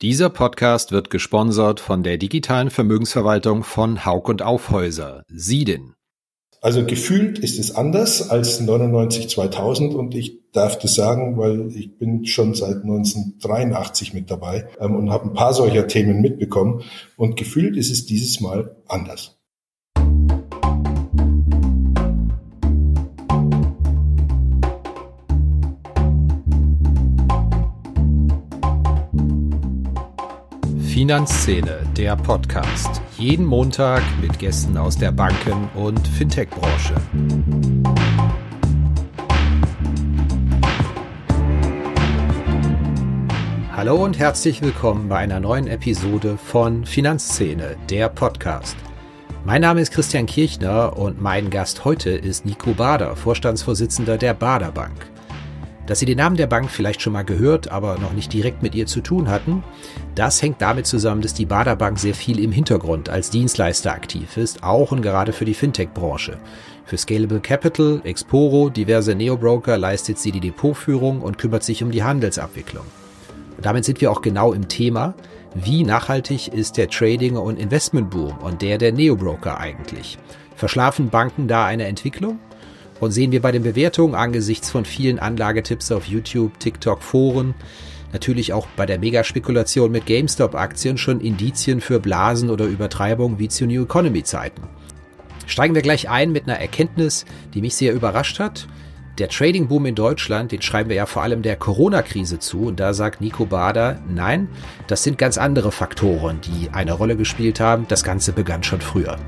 Dieser Podcast wird gesponsert von der digitalen Vermögensverwaltung von Haug und Aufhäuser, Siedin. Also gefühlt ist es anders als 99 2000 und ich darf das sagen, weil ich bin schon seit 1983 mit dabei ähm, und habe ein paar solcher Themen mitbekommen und gefühlt ist es dieses Mal anders. Finanzszene, der Podcast. Jeden Montag mit Gästen aus der Banken- und Fintech-Branche. Hallo und herzlich willkommen bei einer neuen Episode von Finanzszene, der Podcast. Mein Name ist Christian Kirchner und mein Gast heute ist Nico Bader, Vorstandsvorsitzender der Bader Bank. Dass Sie den Namen der Bank vielleicht schon mal gehört, aber noch nicht direkt mit ihr zu tun hatten, das hängt damit zusammen, dass die Bader Bank sehr viel im Hintergrund als Dienstleister aktiv ist, auch und gerade für die Fintech-Branche. Für Scalable Capital, Exporo, diverse Neobroker leistet sie die Depotführung und kümmert sich um die Handelsabwicklung. Und damit sind wir auch genau im Thema, wie nachhaltig ist der Trading- und Investmentboom und der der Neobroker eigentlich? Verschlafen Banken da eine Entwicklung? Und sehen wir bei den Bewertungen angesichts von vielen Anlagetipps auf YouTube, TikTok, Foren, natürlich auch bei der Megaspekulation mit GameStop-Aktien schon Indizien für Blasen oder Übertreibung wie zu New Economy-Zeiten. Steigen wir gleich ein mit einer Erkenntnis, die mich sehr überrascht hat. Der Trading-Boom in Deutschland, den schreiben wir ja vor allem der Corona-Krise zu. Und da sagt Nico Bader, nein, das sind ganz andere Faktoren, die eine Rolle gespielt haben. Das Ganze begann schon früher.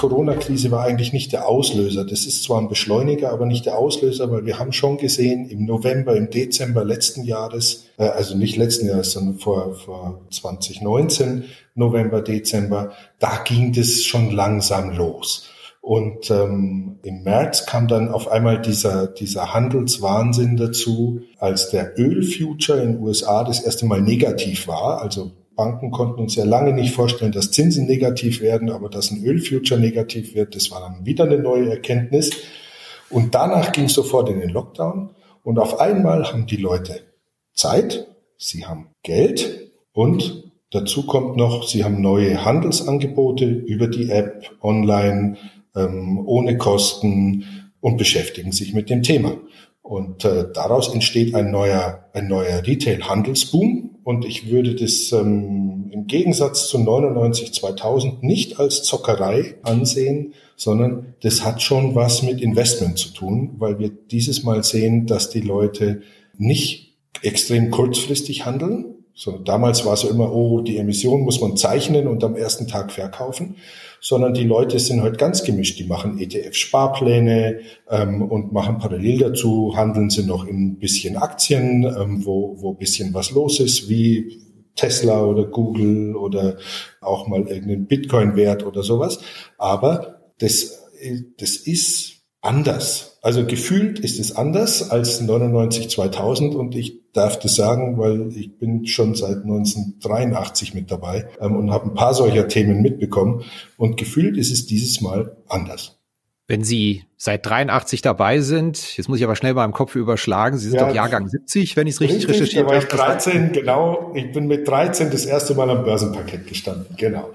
Corona-Krise war eigentlich nicht der Auslöser. Das ist zwar ein Beschleuniger, aber nicht der Auslöser, weil wir haben schon gesehen, im November, im Dezember letzten Jahres, äh, also nicht letzten Jahres, sondern vor, vor 2019, November, Dezember, da ging das schon langsam los. Und ähm, im März kam dann auf einmal dieser, dieser Handelswahnsinn dazu, als der Ölfuture in den USA das erste Mal negativ war, also Banken konnten uns ja lange nicht vorstellen, dass Zinsen negativ werden, aber dass ein Ölfuture negativ wird, das war dann wieder eine neue Erkenntnis. Und danach ging es sofort in den Lockdown und auf einmal haben die Leute Zeit, sie haben Geld und dazu kommt noch, sie haben neue Handelsangebote über die App, online, ähm, ohne Kosten und beschäftigen sich mit dem Thema. Und äh, daraus entsteht ein neuer, ein neuer Retail-Handelsboom. Und ich würde das ähm, im Gegensatz zu 99 2000 nicht als Zockerei ansehen, sondern das hat schon was mit Investment zu tun, weil wir dieses Mal sehen, dass die Leute nicht extrem kurzfristig handeln. So, damals war es ja immer, oh, die Emission muss man zeichnen und am ersten Tag verkaufen, sondern die Leute sind heute ganz gemischt. Die machen ETF-Sparpläne ähm, und machen parallel dazu, handeln sie noch in ein bisschen Aktien, ähm, wo, wo bisschen was los ist, wie Tesla oder Google oder auch mal irgendeinen Bitcoin-Wert oder sowas. Aber das, das ist anders. Also gefühlt ist es anders als 99 2000 und ich darf das sagen, weil ich bin schon seit 1983 mit dabei ähm, und habe ein paar solcher Themen mitbekommen und gefühlt ist es dieses Mal anders. Wenn Sie seit 83 dabei sind, jetzt muss ich aber schnell mal im Kopf überschlagen, Sie sind ja, doch Jahrgang 70, wenn ich es richtig, richtig recherchiert habe. 13, genau. Ich bin mit 13 das erste Mal am Börsenparkett gestanden, genau.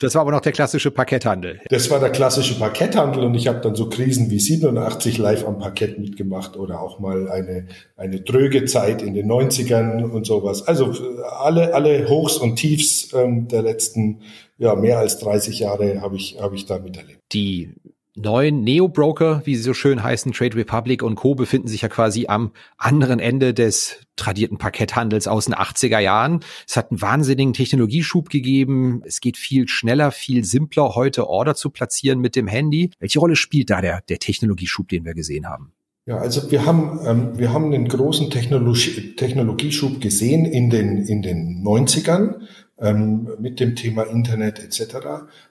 Das war aber noch der klassische Parketthandel. Das war der klassische Parketthandel und ich habe dann so Krisen wie 87 live am Parkett mitgemacht oder auch mal eine, eine dröge Zeit in den 90ern und sowas. Also alle, alle Hochs und Tiefs ähm, der letzten ja, mehr als 30 Jahre habe ich, habe ich da miterlebt. Die neuen Neo-Broker, wie sie so schön heißen, Trade Republic und Co. befinden sich ja quasi am anderen Ende des tradierten Parketthandels aus den 80er Jahren. Es hat einen wahnsinnigen Technologieschub gegeben. Es geht viel schneller, viel simpler, heute Order zu platzieren mit dem Handy. Welche Rolle spielt da der, der Technologieschub, den wir gesehen haben? Ja, also wir haben, ähm, wir haben einen großen Technologie, Technologieschub gesehen in den, in den 90ern ähm, mit dem Thema Internet etc.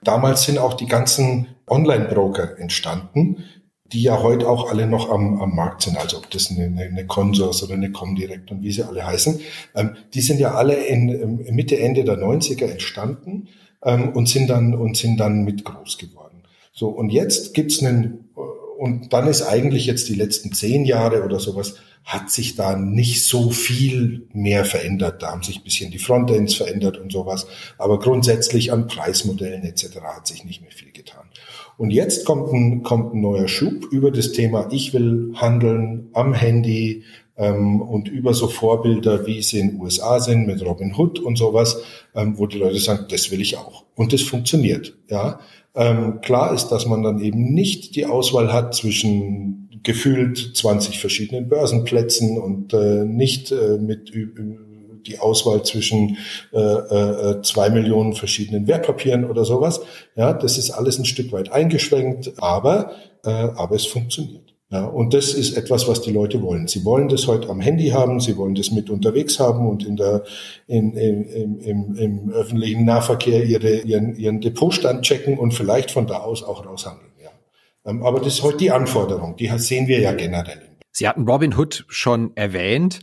Damals sind auch die ganzen Online-Broker entstanden, die ja heute auch alle noch am, am Markt sind, also ob das eine, eine Consors oder eine Comdirect und wie sie alle heißen. Ähm, die sind ja alle in ähm, Mitte, Ende der 90er entstanden ähm, und sind dann und sind dann mit groß geworden. So, und jetzt gibt's einen und dann ist eigentlich jetzt die letzten zehn Jahre oder sowas, hat sich da nicht so viel mehr verändert. Da haben sich ein bisschen die Frontends verändert und sowas. Aber grundsätzlich an Preismodellen etc. hat sich nicht mehr viel getan. Und jetzt kommt ein, kommt ein neuer Schub über das Thema, ich will handeln am Handy ähm, und über so Vorbilder, wie sie in den USA sind, mit Robin Hood und sowas, ähm, wo die Leute sagen, das will ich auch. Und das funktioniert. Ja, ähm, Klar ist, dass man dann eben nicht die Auswahl hat zwischen gefühlt 20 verschiedenen Börsenplätzen und äh, nicht äh, mit die Auswahl zwischen äh, äh, zwei Millionen verschiedenen Wertpapieren oder sowas. Ja, das ist alles ein Stück weit eingeschränkt, aber, äh, aber es funktioniert. Ja, und das ist etwas, was die Leute wollen. Sie wollen das heute am Handy haben, sie wollen das mit unterwegs haben und in der, in, in, im, im öffentlichen Nahverkehr ihre, ihren, ihren Depotstand checken und vielleicht von da aus auch raushandeln. Ja. Ähm, aber das ist heute die Anforderung, die sehen wir ja generell. Sie hatten Robin Hood schon erwähnt.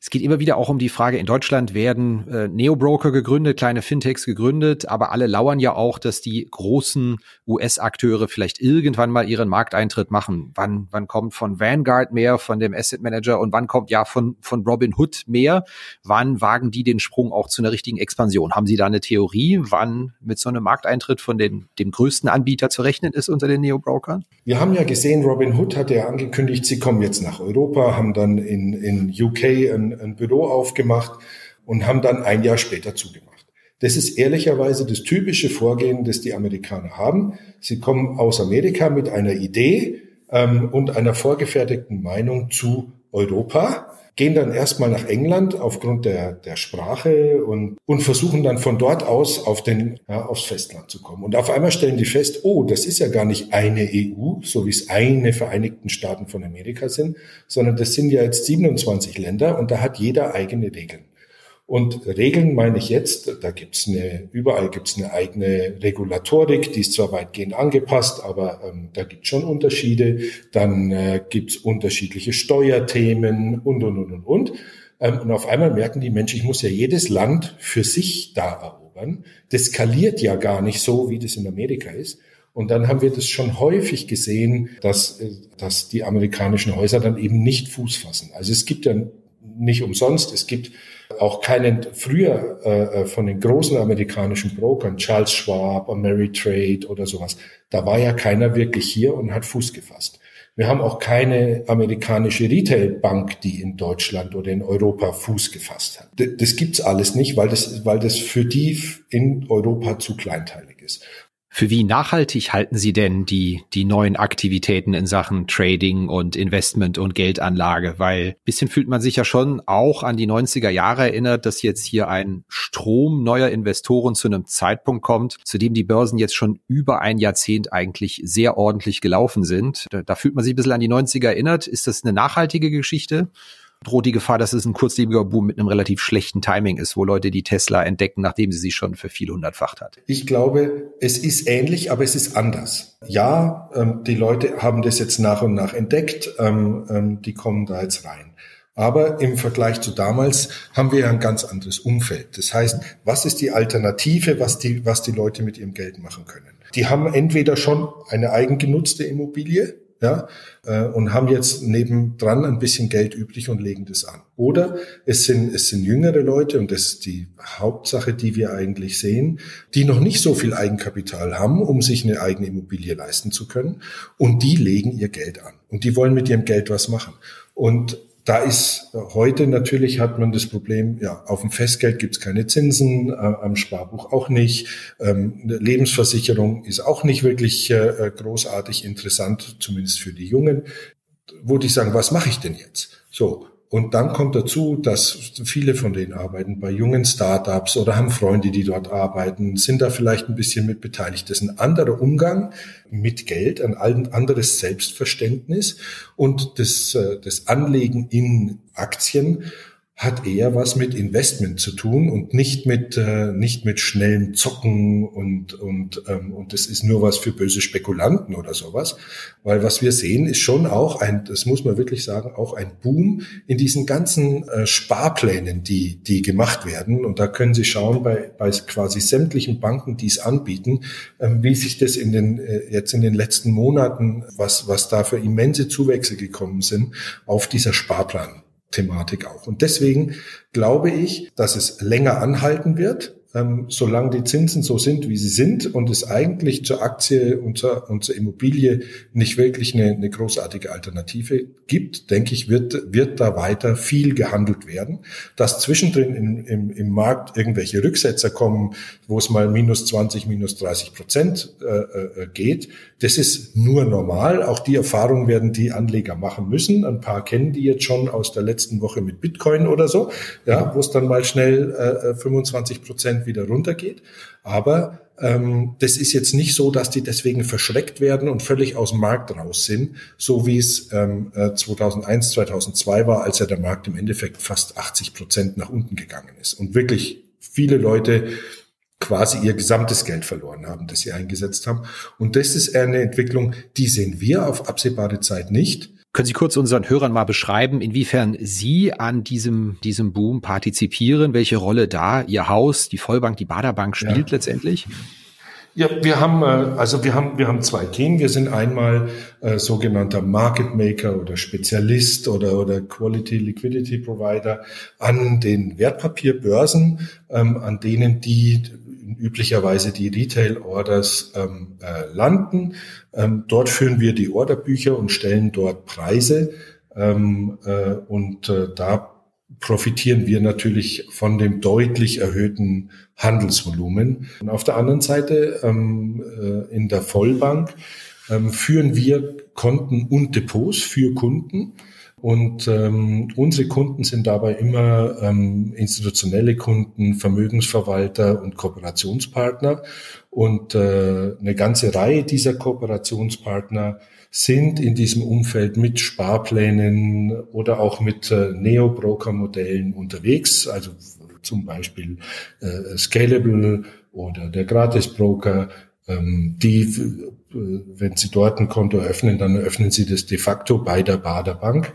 Es geht immer wieder auch um die Frage, in Deutschland werden äh, Neobroker gegründet, kleine Fintechs gegründet, aber alle lauern ja auch, dass die großen US-Akteure vielleicht irgendwann mal ihren Markteintritt machen. Wann, wann kommt von Vanguard mehr, von dem Asset Manager und wann kommt ja von, von Robin Hood mehr? Wann wagen die den Sprung auch zu einer richtigen Expansion? Haben Sie da eine Theorie, wann mit so einem Markteintritt von den, dem größten Anbieter zu rechnen ist unter den Neobrokern? Wir haben ja gesehen, Robin Hood hat ja angekündigt, sie kommen jetzt nach Europa, haben dann in, in UK ein ein, Büro aufgemacht und haben dann ein Jahr später zugemacht. Das ist ehrlicherweise das typische Vorgehen, das die Amerikaner haben. Sie kommen aus Amerika mit einer Idee ähm, und einer vorgefertigten Meinung zu Europa gehen dann erstmal nach England aufgrund der, der Sprache und, und versuchen dann von dort aus auf den, ja, aufs Festland zu kommen. Und auf einmal stellen die fest, oh, das ist ja gar nicht eine EU, so wie es eine Vereinigten Staaten von Amerika sind, sondern das sind ja jetzt 27 Länder und da hat jeder eigene Regeln. Und Regeln meine ich jetzt, da gibt's eine, überall gibt's eine eigene Regulatorik, die ist zwar weitgehend angepasst, aber ähm, da gibt's schon Unterschiede. Dann äh, gibt's unterschiedliche Steuerthemen und, und, und, und, und. Ähm, und auf einmal merken die Menschen, ich muss ja jedes Land für sich da erobern. Das skaliert ja gar nicht so, wie das in Amerika ist. Und dann haben wir das schon häufig gesehen, dass, äh, dass die amerikanischen Häuser dann eben nicht Fuß fassen. Also es gibt ja nicht umsonst, es gibt auch keinen früher äh, von den großen amerikanischen Brokern, Charles Schwab, Ameritrade oder sowas, da war ja keiner wirklich hier und hat Fuß gefasst. Wir haben auch keine amerikanische Retailbank, die in Deutschland oder in Europa Fuß gefasst hat. Das gibt's alles nicht, weil das, weil das für die in Europa zu kleinteilig ist. Für wie nachhaltig halten Sie denn die, die neuen Aktivitäten in Sachen Trading und Investment und Geldanlage? Weil bisschen fühlt man sich ja schon auch an die 90er Jahre erinnert, dass jetzt hier ein Strom neuer Investoren zu einem Zeitpunkt kommt, zu dem die Börsen jetzt schon über ein Jahrzehnt eigentlich sehr ordentlich gelaufen sind. Da, da fühlt man sich ein bisschen an die 90er erinnert. Ist das eine nachhaltige Geschichte? Droht die Gefahr, dass es ein kurzlebiger Boom mit einem relativ schlechten Timing ist, wo Leute die Tesla entdecken, nachdem sie sie schon für viel hundertfacht hat. Ich glaube, es ist ähnlich, aber es ist anders. Ja, ähm, die Leute haben das jetzt nach und nach entdeckt, ähm, ähm, die kommen da jetzt rein. Aber im Vergleich zu damals haben wir ja ein ganz anderes Umfeld. Das heißt, was ist die Alternative, was die, was die Leute mit ihrem Geld machen können? Die haben entweder schon eine eigengenutzte Immobilie, ja, äh, und haben jetzt nebendran ein bisschen Geld übrig und legen das an. Oder es sind, es sind jüngere Leute, und das ist die Hauptsache, die wir eigentlich sehen, die noch nicht so viel Eigenkapital haben, um sich eine eigene Immobilie leisten zu können, und die legen ihr Geld an. Und die wollen mit ihrem Geld was machen. Und da ist heute natürlich hat man das Problem, ja, auf dem Festgeld gibt es keine Zinsen, äh, am Sparbuch auch nicht. Ähm, Lebensversicherung ist auch nicht wirklich äh, großartig interessant, zumindest für die Jungen, wo die sagen, was mache ich denn jetzt? So, und dann kommt dazu, dass viele von denen arbeiten bei jungen Startups oder haben Freunde, die dort arbeiten, sind da vielleicht ein bisschen mit beteiligt. Das ist ein anderer Umgang mit Geld, ein anderes Selbstverständnis und das, äh, das Anlegen in Aktien hat eher was mit Investment zu tun und nicht mit äh, nicht mit schnellem Zocken und und ähm, und das ist nur was für böse Spekulanten oder sowas, weil was wir sehen ist schon auch ein, das muss man wirklich sagen, auch ein Boom in diesen ganzen äh, Sparplänen, die die gemacht werden. Und da können Sie schauen bei bei quasi sämtlichen Banken, die es anbieten, äh, wie sich das in den äh, jetzt in den letzten Monaten was was da für immense Zuwächse gekommen sind auf dieser Sparplan Thematik auch. Und deswegen glaube ich, dass es länger anhalten wird, ähm, solange die Zinsen so sind, wie sie sind und es eigentlich zur Aktie und zur, und zur Immobilie nicht wirklich eine, eine großartige Alternative gibt, denke ich, wird, wird da weiter viel gehandelt werden. Dass zwischendrin im, im, im Markt irgendwelche Rücksetzer kommen, wo es mal minus 20, minus 30 Prozent äh, äh, geht, das ist nur normal. Auch die Erfahrung werden die Anleger machen müssen. Ein paar kennen die jetzt schon aus der letzten Woche mit Bitcoin oder so, ja, wo es dann mal schnell äh, 25 Prozent wieder runtergeht. Aber ähm, das ist jetzt nicht so, dass die deswegen verschreckt werden und völlig aus dem Markt raus sind, so wie es ähm, 2001, äh, 2002 war, als ja der Markt im Endeffekt fast 80 Prozent nach unten gegangen ist und wirklich viele Leute quasi ihr gesamtes Geld verloren haben, das sie eingesetzt haben. Und das ist eine Entwicklung, die sehen wir auf absehbare Zeit nicht. Können Sie kurz unseren Hörern mal beschreiben, inwiefern Sie an diesem, diesem Boom partizipieren, welche Rolle da Ihr Haus, die Vollbank, die Baderbank spielt ja. letztendlich? Ja, wir haben äh, also wir haben wir haben zwei Themen. Wir sind einmal äh, sogenannter Market Maker oder Spezialist oder oder Quality Liquidity Provider an den Wertpapierbörsen, ähm, an denen die üblicherweise die Retail-Orders ähm, äh, landen. Ähm, dort führen wir die Orderbücher und stellen dort Preise. Ähm, äh, und äh, da profitieren wir natürlich von dem deutlich erhöhten Handelsvolumen. Und auf der anderen Seite ähm, äh, in der Vollbank ähm, führen wir Konten und Depots für Kunden und ähm, unsere Kunden sind dabei immer ähm, institutionelle Kunden, Vermögensverwalter und Kooperationspartner. Und äh, eine ganze Reihe dieser Kooperationspartner sind in diesem Umfeld mit Sparplänen oder auch mit äh, Neo-Broker-Modellen unterwegs. Also zum Beispiel äh, Scalable oder der Gratis-Broker, ähm, die, äh, wenn Sie dort ein Konto eröffnen, dann eröffnen Sie das de facto bei der Baderbank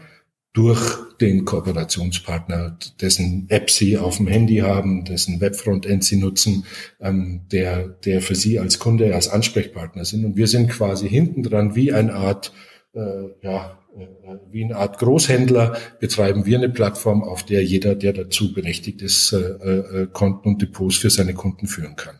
durch den Kooperationspartner, dessen App Sie auf dem Handy haben, dessen Webfrontend Sie nutzen, ähm, der, der für Sie als Kunde, als Ansprechpartner sind. Und wir sind quasi hinten dran wie eine Art, äh, ja, äh, wie eine Art Großhändler betreiben wir eine Plattform, auf der jeder, der dazu berechtigt ist, äh, äh, Konten und Depots für seine Kunden führen kann.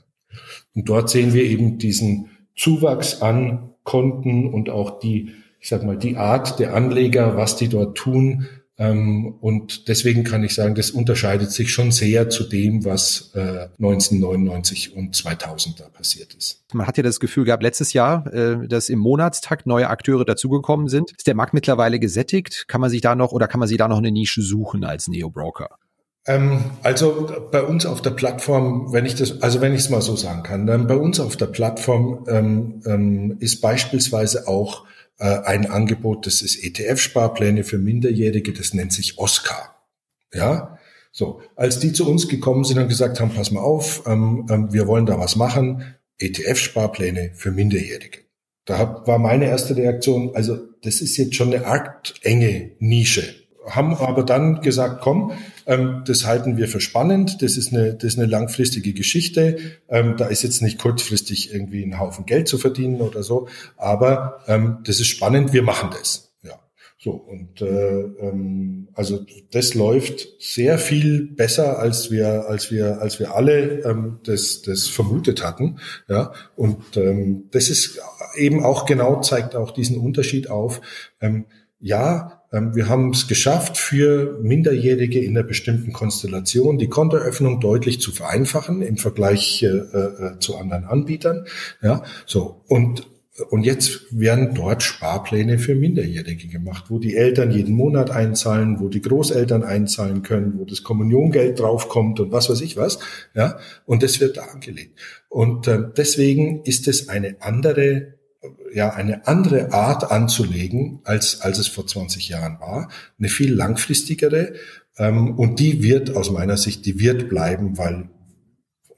Und dort sehen wir eben diesen Zuwachs an Konten und auch die ich sag mal, die Art der Anleger, was die dort tun. Ähm, und deswegen kann ich sagen, das unterscheidet sich schon sehr zu dem, was äh, 1999 und 2000 da passiert ist. Man hat ja das Gefühl gehabt, letztes Jahr, äh, dass im Monatstakt neue Akteure dazugekommen sind. Ist der Markt mittlerweile gesättigt? Kann man sich da noch oder kann man sich da noch eine Nische suchen als Neo-Broker? Ähm, also bei uns auf der Plattform, wenn ich das, also wenn ich es mal so sagen kann, dann bei uns auf der Plattform ähm, ähm, ist beispielsweise auch ein Angebot, das ist ETF-Sparpläne für Minderjährige, das nennt sich Oscar. Ja, so, als die zu uns gekommen sind und gesagt haben, pass mal auf, ähm, ähm, wir wollen da was machen, ETF-Sparpläne für Minderjährige. Da war meine erste Reaktion, also das ist jetzt schon eine arg enge Nische haben aber dann gesagt, komm, ähm, das halten wir für spannend, das ist eine, das ist eine langfristige Geschichte, ähm, da ist jetzt nicht kurzfristig irgendwie ein Haufen Geld zu verdienen oder so, aber ähm, das ist spannend, wir machen das. Ja, so und äh, ähm, also das läuft sehr viel besser, als wir, als wir, als wir alle ähm, das, das vermutet hatten. Ja, und ähm, das ist eben auch genau zeigt auch diesen Unterschied auf. Ähm, ja, wir haben es geschafft, für Minderjährige in einer bestimmten Konstellation die Kontoeröffnung deutlich zu vereinfachen im Vergleich äh, äh, zu anderen Anbietern. Ja, so und und jetzt werden dort Sparpläne für Minderjährige gemacht, wo die Eltern jeden Monat einzahlen, wo die Großeltern einzahlen können, wo das Kommuniongeld draufkommt und was weiß ich was. Ja, und das wird da angelegt. Und äh, deswegen ist es eine andere ja eine andere Art anzulegen, als, als es vor 20 Jahren war, eine viel langfristigere Ähm, und die wird aus meiner Sicht, die wird bleiben, weil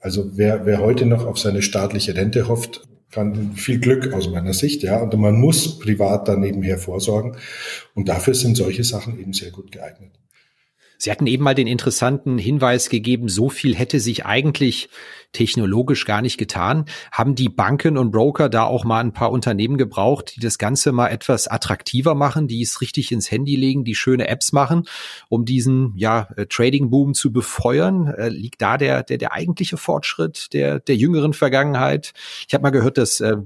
also wer, wer heute noch auf seine staatliche Rente hofft, kann viel Glück aus meiner Sicht, ja. Und man muss privat da nebenher vorsorgen. Und dafür sind solche Sachen eben sehr gut geeignet. Sie hatten eben mal den interessanten Hinweis gegeben, so viel hätte sich eigentlich technologisch gar nicht getan. Haben die Banken und Broker da auch mal ein paar Unternehmen gebraucht, die das Ganze mal etwas attraktiver machen, die es richtig ins Handy legen, die schöne Apps machen, um diesen ja, äh, Trading-Boom zu befeuern? Äh, liegt da der, der, der eigentliche Fortschritt der, der jüngeren Vergangenheit? Ich habe mal gehört, dass äh,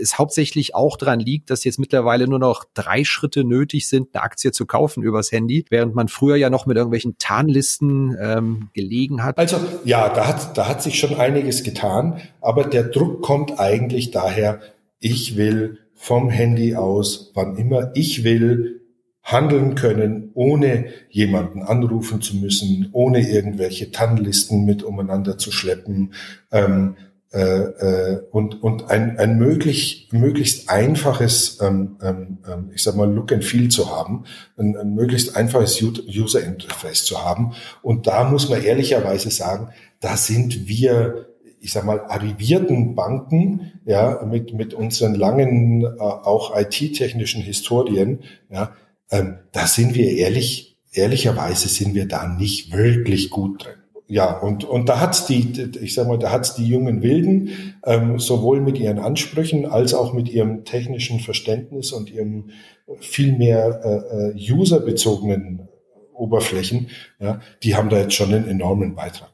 es hauptsächlich auch daran liegt, dass jetzt mittlerweile nur noch drei Schritte nötig sind, eine Aktie zu kaufen übers Handy, während man früher ja noch mit irgendwelchen Tarnlisten ähm, gelegen hat. Also ja, da hat, da hat sich schon einiges getan, aber der Druck kommt eigentlich daher, ich will vom Handy aus, wann immer ich will, handeln können, ohne jemanden anrufen zu müssen, ohne irgendwelche TAN-Listen mit umeinander zu schleppen. Ähm, äh, äh, und, und ein, ein möglich, möglichst einfaches, ähm, ähm, ähm, ich sag mal, Look and Feel zu haben, ein, ein möglichst einfaches User Interface zu haben. Und da muss man ehrlicherweise sagen, da sind wir ich sag mal, arrivierten Banken, ja, mit, mit unseren langen, äh, auch IT-technischen Historien, ja, ähm, da sind wir ehrlich, ehrlicherweise sind wir da nicht wirklich gut drin ja, und, und da hat's die, ich sag mal, da hat's die jungen Wilden, ähm, sowohl mit ihren Ansprüchen als auch mit ihrem technischen Verständnis und ihrem viel mehr äh, äh, userbezogenen Oberflächen, ja, die haben da jetzt schon einen enormen Beitrag.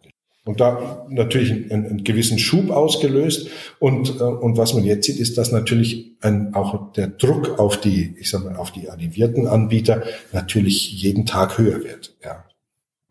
Und da natürlich einen, einen gewissen Schub ausgelöst. Und, äh, und was man jetzt sieht, ist, dass natürlich ein, auch der Druck auf die, ich sag mal, auf die arrivierten Anbieter natürlich jeden Tag höher wird. Ja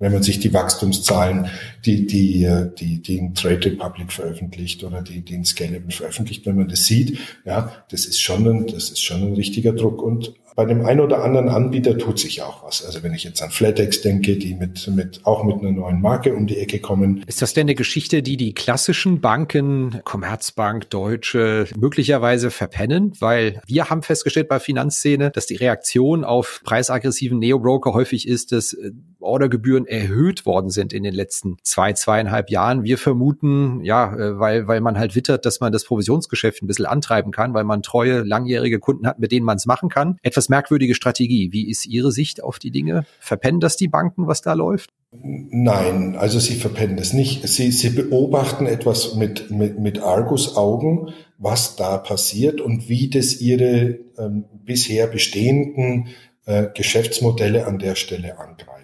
wenn man sich die Wachstumszahlen, die, die, die, die in Trade Republic veröffentlicht oder die, die in Scalable veröffentlicht, wenn man das sieht, ja, das ist schon ein, das ist schon ein richtiger Druck. Und bei dem einen oder anderen Anbieter tut sich auch was. Also wenn ich jetzt an Flatex denke, die mit, mit, auch mit einer neuen Marke um die Ecke kommen. Ist das denn eine Geschichte, die die klassischen Banken, Commerzbank, Deutsche, möglicherweise verpennen? Weil wir haben festgestellt bei Finanzszene, dass die Reaktion auf preisaggressiven Neobroker häufig ist, dass äh, Ordergebühren erhöht worden sind in den letzten zwei, zweieinhalb Jahren. Wir vermuten, ja, äh, weil, weil man halt wittert, dass man das Provisionsgeschäft ein bisschen antreiben kann, weil man treue, langjährige Kunden hat, mit denen man es machen kann. Etwas merkwürdige Strategie. Wie ist Ihre Sicht auf die Dinge? Verpennen das die Banken, was da läuft? Nein, also sie verpennen das nicht. Sie, sie beobachten etwas mit, mit, mit Argus-Augen, was da passiert und wie das ihre ähm, bisher bestehenden äh, Geschäftsmodelle an der Stelle angreift.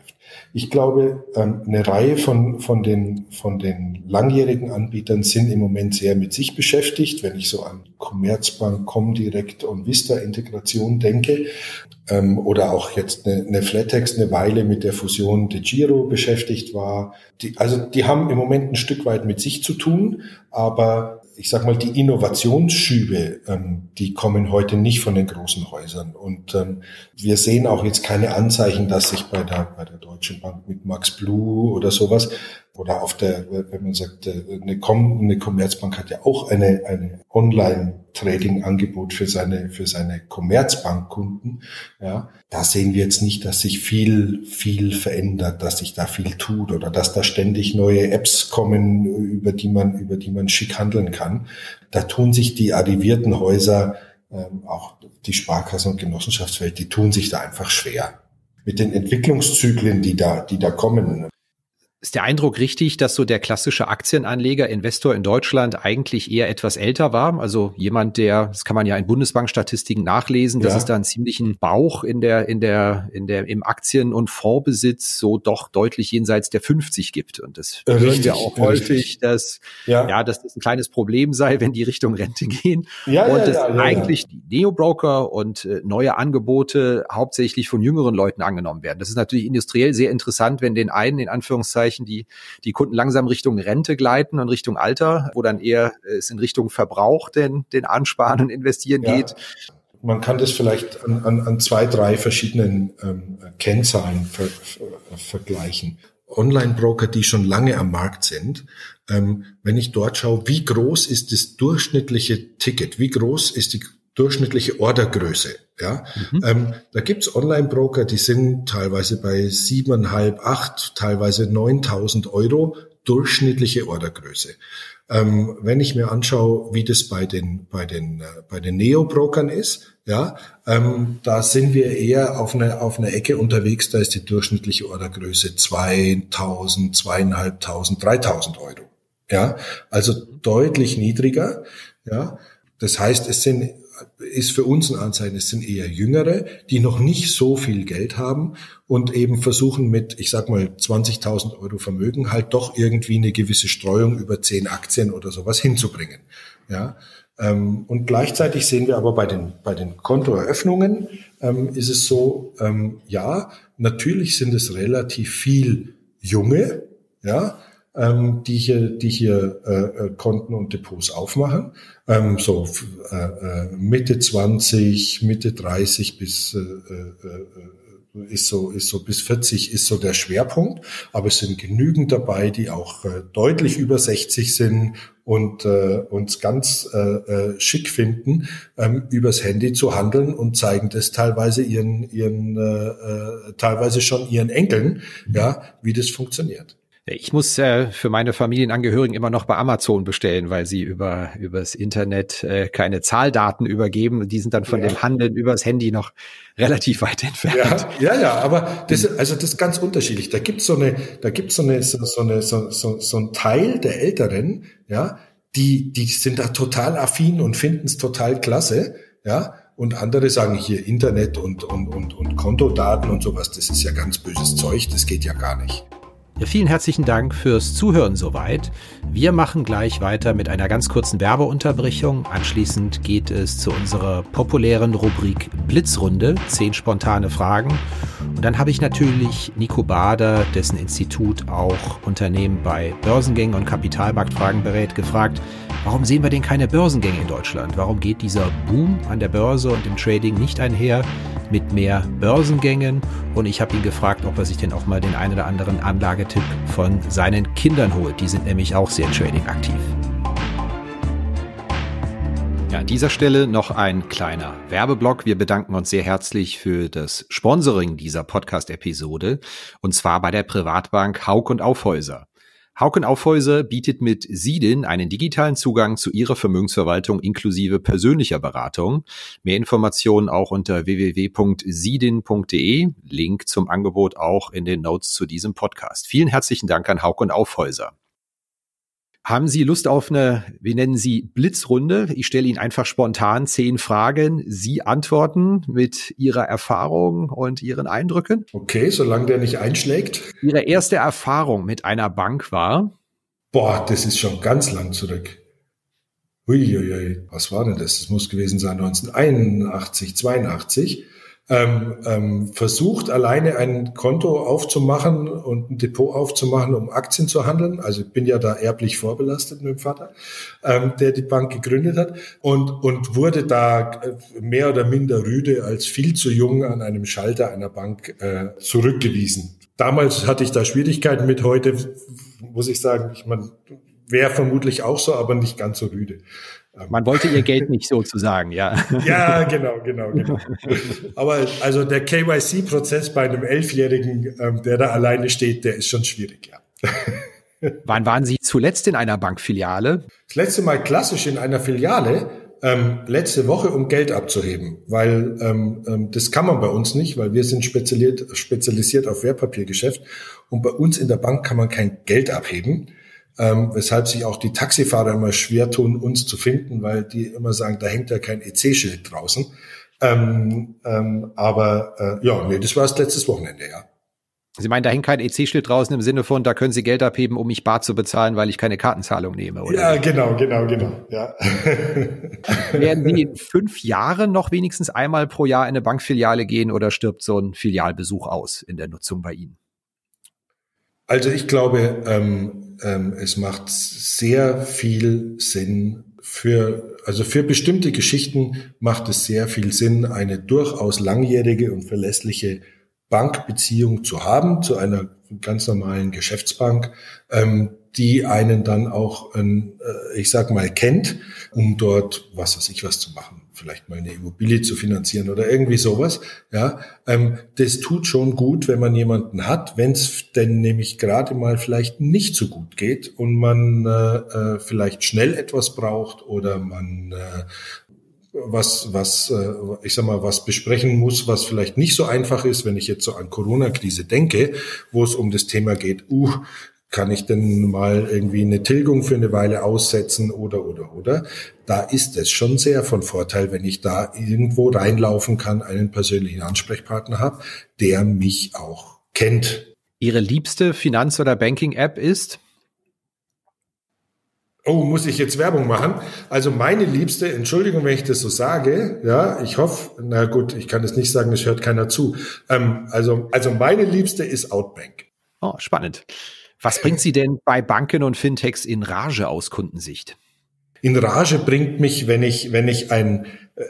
Ich glaube, ähm, eine Reihe von, von, den, von den langjährigen Anbietern sind im Moment sehr mit sich beschäftigt. Wenn ich so an Commerzbank, Comdirect und Vista-Integration denke, ähm, oder auch jetzt eine, eine Flatex eine Weile mit der Fusion de Giro beschäftigt war. Die, also die haben im Moment ein Stück weit mit sich zu tun, aber ich sag mal, die Innovationsschübe, ähm, die kommen heute nicht von den großen Häusern. Und ähm, wir sehen auch jetzt keine Anzeichen, dass sich bei der, bei der Deutschen Bank mit Max Blue oder sowas oder auf der, wenn man sagt, äh, eine, Com eine Commerzbank hat ja auch eine, eine Online-Trading-Angebot für seine, für seine Commerzbank-Kunden. Ja, da sehen wir jetzt nicht, dass sich viel, viel verändert, dass sich da viel tut oder dass da ständig neue Apps kommen, über die man, über die man schick handeln kann. Da tun sich die arrivierten Häuser, ähm, auch die Sparkassen und Genossenschaftswelt, die tun sich da einfach schwer mit den Entwicklungszyklen, die da, die da kommen. Ist der Eindruck richtig, dass so der klassische Aktienanleger, Investor in Deutschland eigentlich eher etwas älter war? Also jemand, der, das kann man ja in Bundesbankstatistiken nachlesen, dass ja. es da einen ziemlichen Bauch in der, in der, in der, im Aktien- und Fondsbesitz so doch deutlich jenseits der 50 gibt. Und das richtig, hören wir auch häufig, richtig. dass, ja. ja, dass das ein kleines Problem sei, wenn die Richtung Rente gehen. Ja, und ja, dass eigentlich die Neo-Broker und äh, neue Angebote hauptsächlich von jüngeren Leuten angenommen werden. Das ist natürlich industriell sehr interessant, wenn den einen in Anführungszeichen Anführungszeichen die, die Kunden langsam Richtung Rente gleiten und Richtung Alter, wo dann eher es in Richtung Verbrauch denn den Ansparen und Investieren ja. geht. Man kann das vielleicht an, an, an zwei, drei verschiedenen ähm, Kennzahlen ver, ver, vergleichen. Online-Broker, die schon lange am Markt sind, ähm, wenn ich dort schaue, wie groß ist das durchschnittliche Ticket, wie groß ist die durchschnittliche Ordergröße. Ja, mhm. ähm, da gibt's Online-Broker, die sind teilweise bei siebeneinhalb, acht, teilweise neuntausend Euro durchschnittliche Ordergröße. Ähm, wenn ich mir anschaue, wie das bei den bei den äh, bei den Neo-Brokern ist, ja, ähm, da sind wir eher auf einer auf einer Ecke unterwegs. Da ist die durchschnittliche Ordergröße 2000, zweieinhalbtausend, dreitausend Euro. Ja, also deutlich niedriger. Ja, das heißt, es sind ist für uns ein Anzeichen, es sind eher Jüngere, die noch nicht so viel Geld haben und eben versuchen mit, ich sag mal, 20.000 Euro Vermögen halt doch irgendwie eine gewisse Streuung über zehn Aktien oder sowas hinzubringen. Ja. Ähm, und gleichzeitig sehen wir aber bei den, bei den Kontoeröffnungen ähm, ist es so, ähm, ja, natürlich sind es relativ viel Junge, ja, ähm, die hier, die hier äh, äh, Konten und Depots aufmachen. Ähm, so äh, äh, Mitte 20, Mitte 30 bis äh, äh, ist so, ist so bis 40 ist so der Schwerpunkt. Aber es sind genügend dabei, die auch äh, deutlich über 60 sind und äh, uns ganz äh, äh, schick finden, ähm, übers Handy zu handeln und zeigen das teilweise ihren, ihren äh, äh, teilweise schon ihren Enkeln, ja, wie das funktioniert. Ich muss äh, für meine Familienangehörigen immer noch bei Amazon bestellen, weil sie über übers Internet äh, keine Zahldaten übergeben. Die sind dann von ja. dem Handeln übers Handy noch relativ weit entfernt. Ja, ja, ja aber das, also das ist ganz unterschiedlich. Da gibt's so eine, da gibt's so eine, so, so eine, so, so, so ein Teil der Älteren, ja, die, die sind da total affin und finden es total klasse, ja. Und andere sagen hier Internet und, und, und, und Kontodaten und sowas, das ist ja ganz böses Zeug, das geht ja gar nicht. Ja, vielen herzlichen Dank fürs Zuhören soweit. Wir machen gleich weiter mit einer ganz kurzen Werbeunterbrechung. Anschließend geht es zu unserer populären Rubrik Blitzrunde, zehn spontane Fragen. Und dann habe ich natürlich Nico Bader, dessen Institut auch Unternehmen bei Börsengängen und Kapitalmarktfragen berät, gefragt, warum sehen wir denn keine Börsengänge in Deutschland? Warum geht dieser Boom an der Börse und im Trading nicht einher mit mehr Börsengängen? Und ich habe ihn gefragt, ob er sich denn auch mal den ein oder anderen Anlagetipp von seinen Kindern holt. Die sind nämlich auch sehr Trading aktiv. Ja, an dieser Stelle noch ein kleiner Werbeblock. Wir bedanken uns sehr herzlich für das Sponsoring dieser Podcast-Episode und zwar bei der Privatbank Haug und Aufhäuser. Hauken Aufhäuser bietet mit Sidin einen digitalen Zugang zu ihrer Vermögensverwaltung inklusive persönlicher Beratung. Mehr Informationen auch unter www.sidin.de. Link zum Angebot auch in den Notes zu diesem Podcast. Vielen herzlichen Dank an Hauken Aufhäuser. Haben Sie Lust auf eine, wie nennen Sie, Blitzrunde? Ich stelle Ihnen einfach spontan zehn Fragen. Sie antworten mit Ihrer Erfahrung und Ihren Eindrücken. Okay, solange der nicht einschlägt. Ihre erste Erfahrung mit einer Bank war? Boah, das ist schon ganz lang zurück. Uiuiui, was war denn das? Das muss gewesen sein 1981, 82 ähm, ähm, versucht, alleine ein Konto aufzumachen und ein Depot aufzumachen, um Aktien zu handeln. Also ich bin ja da erblich vorbelastet mit dem Vater, ähm, der die Bank gegründet hat und, und wurde da äh, mehr oder minder rüde als viel zu jung an einem Schalter einer Bank äh, zurückgewiesen. Damals hatte ich da Schwierigkeiten mit, heute muss ich sagen, ich meine, wäre vermutlich auch so, aber nicht ganz so rüde. Man wollte ihr Geld nicht sozusagen, ja. Ja, genau, genau, genau. Aber also der KYC-Prozess bei einem Elfjährigen, ähm, der da alleine steht, der ist schon schwierig, ja. Wann waren Sie zuletzt in einer Bankfiliale? Das letzte Mal klassisch in einer Filiale, ähm, letzte Woche, um Geld abzuheben, weil ähm, ähm, das kann man bei uns nicht, weil wir sind spezialisiert, spezialisiert auf Wertpapiergeschäft und bei uns in der Bank kann man kein Geld abheben ähm, weshalb sich auch die Taxifahrer immer schwer tun, uns zu finden, weil die immer sagen, da hängt ja kein EC-Schild draußen. Ähm, ähm, aber äh, ja, nee, das war das letztes Wochenende, ja. Sie meinen, da hängt kein EC-Schild draußen im Sinne von, da können Sie Geld abheben, um mich bar zu bezahlen, weil ich keine Kartenzahlung nehme, oder? Ja, genau, genau, genau, ja. Werden Sie in fünf Jahren noch wenigstens einmal pro Jahr in eine Bankfiliale gehen oder stirbt so ein Filialbesuch aus in der Nutzung bei Ihnen? Also ich glaube, ähm, ähm, es macht sehr viel Sinn für, also für bestimmte Geschichten macht es sehr viel Sinn, eine durchaus langjährige und verlässliche Bankbeziehung zu haben zu einer ganz normalen Geschäftsbank, ähm, die einen dann auch, ähm, äh, ich sag mal, kennt, um dort was weiß ich was zu machen. Vielleicht mal eine Immobilie zu finanzieren oder irgendwie sowas. Ja, ähm, das tut schon gut, wenn man jemanden hat, wenn es denn nämlich gerade mal vielleicht nicht so gut geht und man äh, äh, vielleicht schnell etwas braucht oder man äh, was, was, äh, ich sag mal, was besprechen muss, was vielleicht nicht so einfach ist, wenn ich jetzt so an Corona-Krise denke, wo es um das Thema geht, uh, kann ich denn mal irgendwie eine Tilgung für eine Weile aussetzen oder, oder, oder? Da ist es schon sehr von Vorteil, wenn ich da irgendwo reinlaufen kann, einen persönlichen Ansprechpartner habe, der mich auch kennt. Ihre liebste Finanz- oder Banking-App ist? Oh, muss ich jetzt Werbung machen? Also meine liebste, Entschuldigung, wenn ich das so sage, ja, ich hoffe, na gut, ich kann es nicht sagen, es hört keiner zu. Ähm, also, also meine liebste ist Outbank. Oh, spannend. Was bringt Sie denn bei Banken und Fintechs in Rage aus Kundensicht? In Rage bringt mich, wenn ich, wenn ich ein,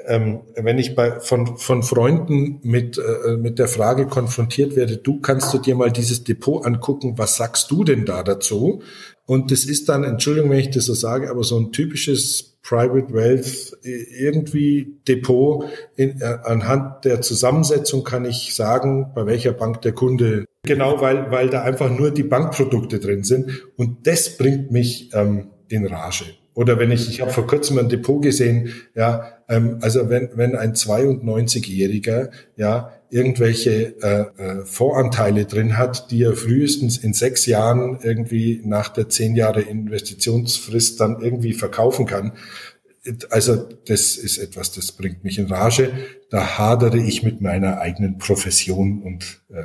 ähm, wenn ich bei, von, von Freunden mit, äh, mit der Frage konfrontiert werde, du kannst du dir mal dieses Depot angucken, was sagst du denn da dazu? Und das ist dann, Entschuldigung, wenn ich das so sage, aber so ein typisches Private Wealth irgendwie Depot. In, äh, anhand der Zusammensetzung kann ich sagen, bei welcher Bank der Kunde Genau, weil, weil da einfach nur die Bankprodukte drin sind. Und das bringt mich ähm, in Rage. Oder wenn ich, ich habe vor kurzem ein Depot gesehen, ja, ähm, also wenn, wenn ein 92-Jähriger ja irgendwelche äh, äh, Voranteile drin hat, die er frühestens in sechs Jahren irgendwie nach der zehn Jahre Investitionsfrist dann irgendwie verkaufen kann. Also das ist etwas, das bringt mich in Rage. Da hadere ich mit meiner eigenen Profession und äh,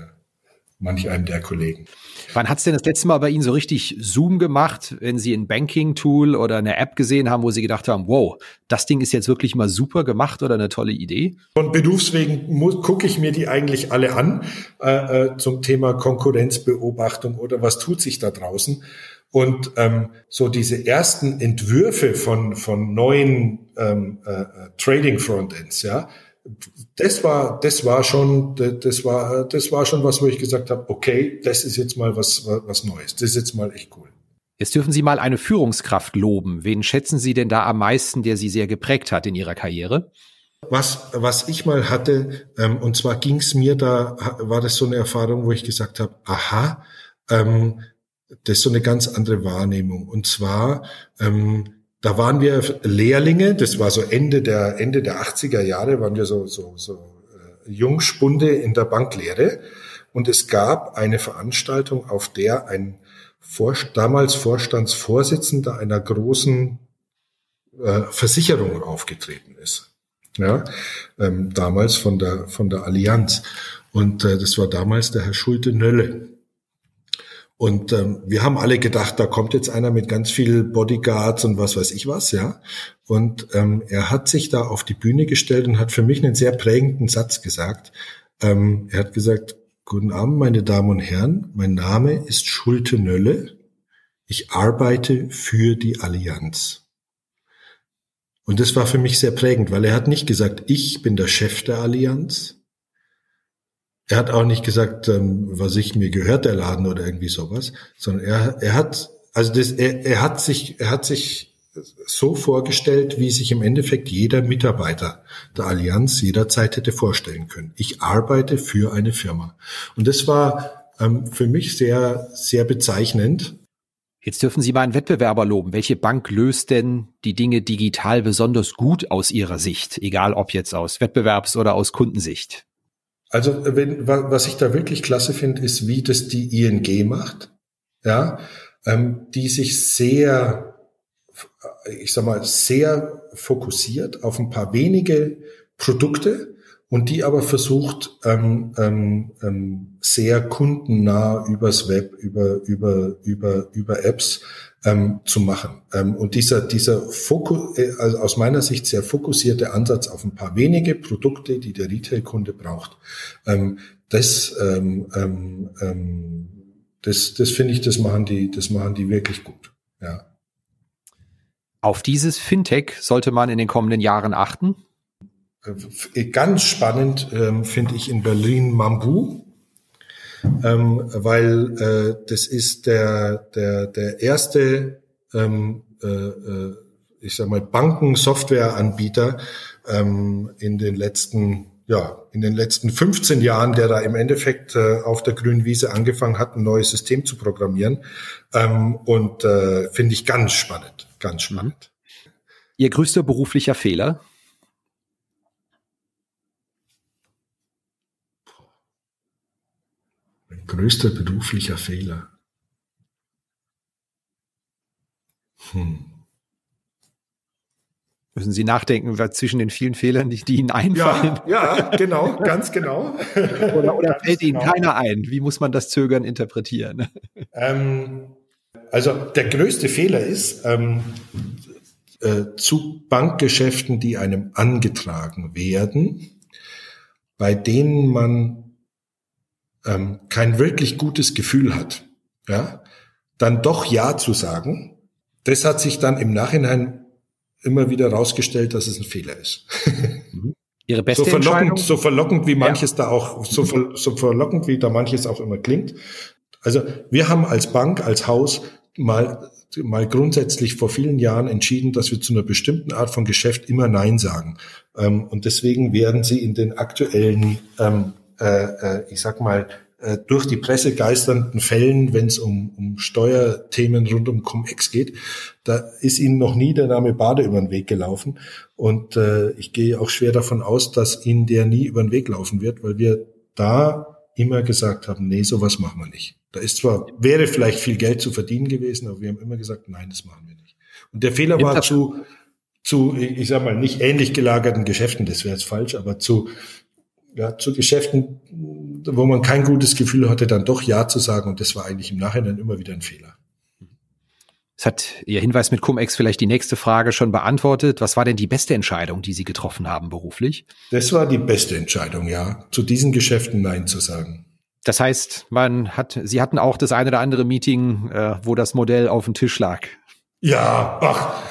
manch einem der Kollegen. Wann hat es denn das letzte Mal bei Ihnen so richtig Zoom gemacht, wenn Sie ein Banking-Tool oder eine App gesehen haben, wo Sie gedacht haben, wow, das Ding ist jetzt wirklich mal super gemacht oder eine tolle Idee? Von Berufswegen gucke ich mir die eigentlich alle an äh, äh, zum Thema Konkurrenzbeobachtung oder was tut sich da draußen. Und ähm, so diese ersten Entwürfe von, von neuen ähm, äh, äh Trading Frontends, ja, das war, das war schon, das war, das war schon was, wo ich gesagt habe, okay, das ist jetzt mal was, was Neues. Das ist jetzt mal echt cool. Jetzt dürfen Sie mal eine Führungskraft loben. Wen schätzen Sie denn da am meisten, der Sie sehr geprägt hat in Ihrer Karriere? Was, was ich mal hatte, ähm, und zwar ging es mir da, war das so eine Erfahrung, wo ich gesagt habe, aha, ähm, das ist so eine ganz andere Wahrnehmung. Und zwar, ähm, da waren wir Lehrlinge, das war so Ende der, Ende der 80er Jahre, waren wir so, so, so äh, Jungspunde in der Banklehre. Und es gab eine Veranstaltung, auf der ein Vor damals Vorstandsvorsitzender einer großen äh, Versicherung aufgetreten ist. Ja, ähm, damals von der, von der Allianz. Und äh, das war damals der Herr Schulte-Nölle. Und ähm, wir haben alle gedacht, da kommt jetzt einer mit ganz viel Bodyguards und was weiß ich was, ja. Und ähm, er hat sich da auf die Bühne gestellt und hat für mich einen sehr prägenden Satz gesagt. Ähm, er hat gesagt, Guten Abend, meine Damen und Herren, mein Name ist Schulte Nölle. Ich arbeite für die Allianz. Und das war für mich sehr prägend, weil er hat nicht gesagt, ich bin der Chef der Allianz, er hat auch nicht gesagt, ähm, was ich mir gehört der Laden oder irgendwie sowas, sondern er, er hat, also das, er, er hat sich, er hat sich so vorgestellt, wie sich im Endeffekt jeder Mitarbeiter der Allianz jederzeit hätte vorstellen können. Ich arbeite für eine Firma. Und das war ähm, für mich sehr, sehr bezeichnend. Jetzt dürfen Sie mal einen Wettbewerber loben. Welche Bank löst denn die Dinge digital besonders gut aus Ihrer Sicht? Egal ob jetzt aus Wettbewerbs- oder aus Kundensicht. Also wenn, was ich da wirklich klasse finde, ist, wie das die ING macht, ja, ähm, die sich sehr, ich sag mal, sehr fokussiert auf ein paar wenige Produkte und die aber versucht ähm, ähm, ähm, sehr kundennah übers Web, über über über über Apps ähm, zu machen. Ähm, und dieser, dieser Fokus, äh, also aus meiner Sicht sehr fokussierte Ansatz auf ein paar wenige Produkte, die der Retail-Kunde braucht, ähm, das, ähm, ähm, ähm, das, das finde ich, das machen die, das machen die wirklich gut. Ja. Auf dieses Fintech sollte man in den kommenden Jahren achten? Äh, ganz spannend ähm, finde ich in Berlin Mambu ähm, weil äh, das ist der, der, der erste, ähm, äh, äh ich sag mal, Bankensoftwareanbieter, ähm, in den letzten ja, in den letzten 15 Jahren, der da im Endeffekt äh, auf der grünen Wiese angefangen hat, ein neues System zu programmieren. Ähm, und äh, finde ich ganz spannend, ganz spannend. Ihr größter beruflicher Fehler? Größter beruflicher Fehler. Hm. Müssen Sie nachdenken zwischen den vielen Fehlern, die, die Ihnen einfallen? Ja, ja genau, ganz genau. oder, oder fällt Ihnen genau. keiner ein? Wie muss man das Zögern interpretieren? Ähm, also der größte Fehler ist, ähm, äh, zu Bankgeschäften, die einem angetragen werden, bei denen man ähm, kein wirklich gutes Gefühl hat, ja, dann doch Ja zu sagen. Das hat sich dann im Nachhinein immer wieder rausgestellt, dass es ein Fehler ist. Mhm. Ihre beste so verlockend, so verlockend wie manches ja. da auch, so, so verlockend wie da manches auch immer klingt. Also wir haben als Bank, als Haus mal mal grundsätzlich vor vielen Jahren entschieden, dass wir zu einer bestimmten Art von Geschäft immer Nein sagen. Ähm, und deswegen werden sie in den aktuellen, ähm, äh, äh, ich sag mal, äh, durch die Presse geisternden Fällen, wenn es um, um Steuerthemen rund um Cum-Ex geht, da ist Ihnen noch nie der Name Bade über den Weg gelaufen. Und äh, ich gehe auch schwer davon aus, dass Ihnen der nie über den Weg laufen wird, weil wir da immer gesagt haben, nee, sowas machen wir nicht. Da ist zwar, wäre vielleicht viel Geld zu verdienen gewesen, aber wir haben immer gesagt, nein, das machen wir nicht. Und der Fehler war zu, zu, ich sag mal, nicht ähnlich gelagerten Geschäften, das wäre jetzt falsch, aber zu, ja, zu Geschäften, wo man kein gutes Gefühl hatte, dann doch Ja zu sagen. Und das war eigentlich im Nachhinein immer wieder ein Fehler. Es hat Ihr Hinweis mit Cum-Ex vielleicht die nächste Frage schon beantwortet. Was war denn die beste Entscheidung, die Sie getroffen haben beruflich? Das war die beste Entscheidung, ja. Zu diesen Geschäften Nein zu sagen. Das heißt, man hat, Sie hatten auch das eine oder andere Meeting, äh, wo das Modell auf dem Tisch lag. Ja, ach,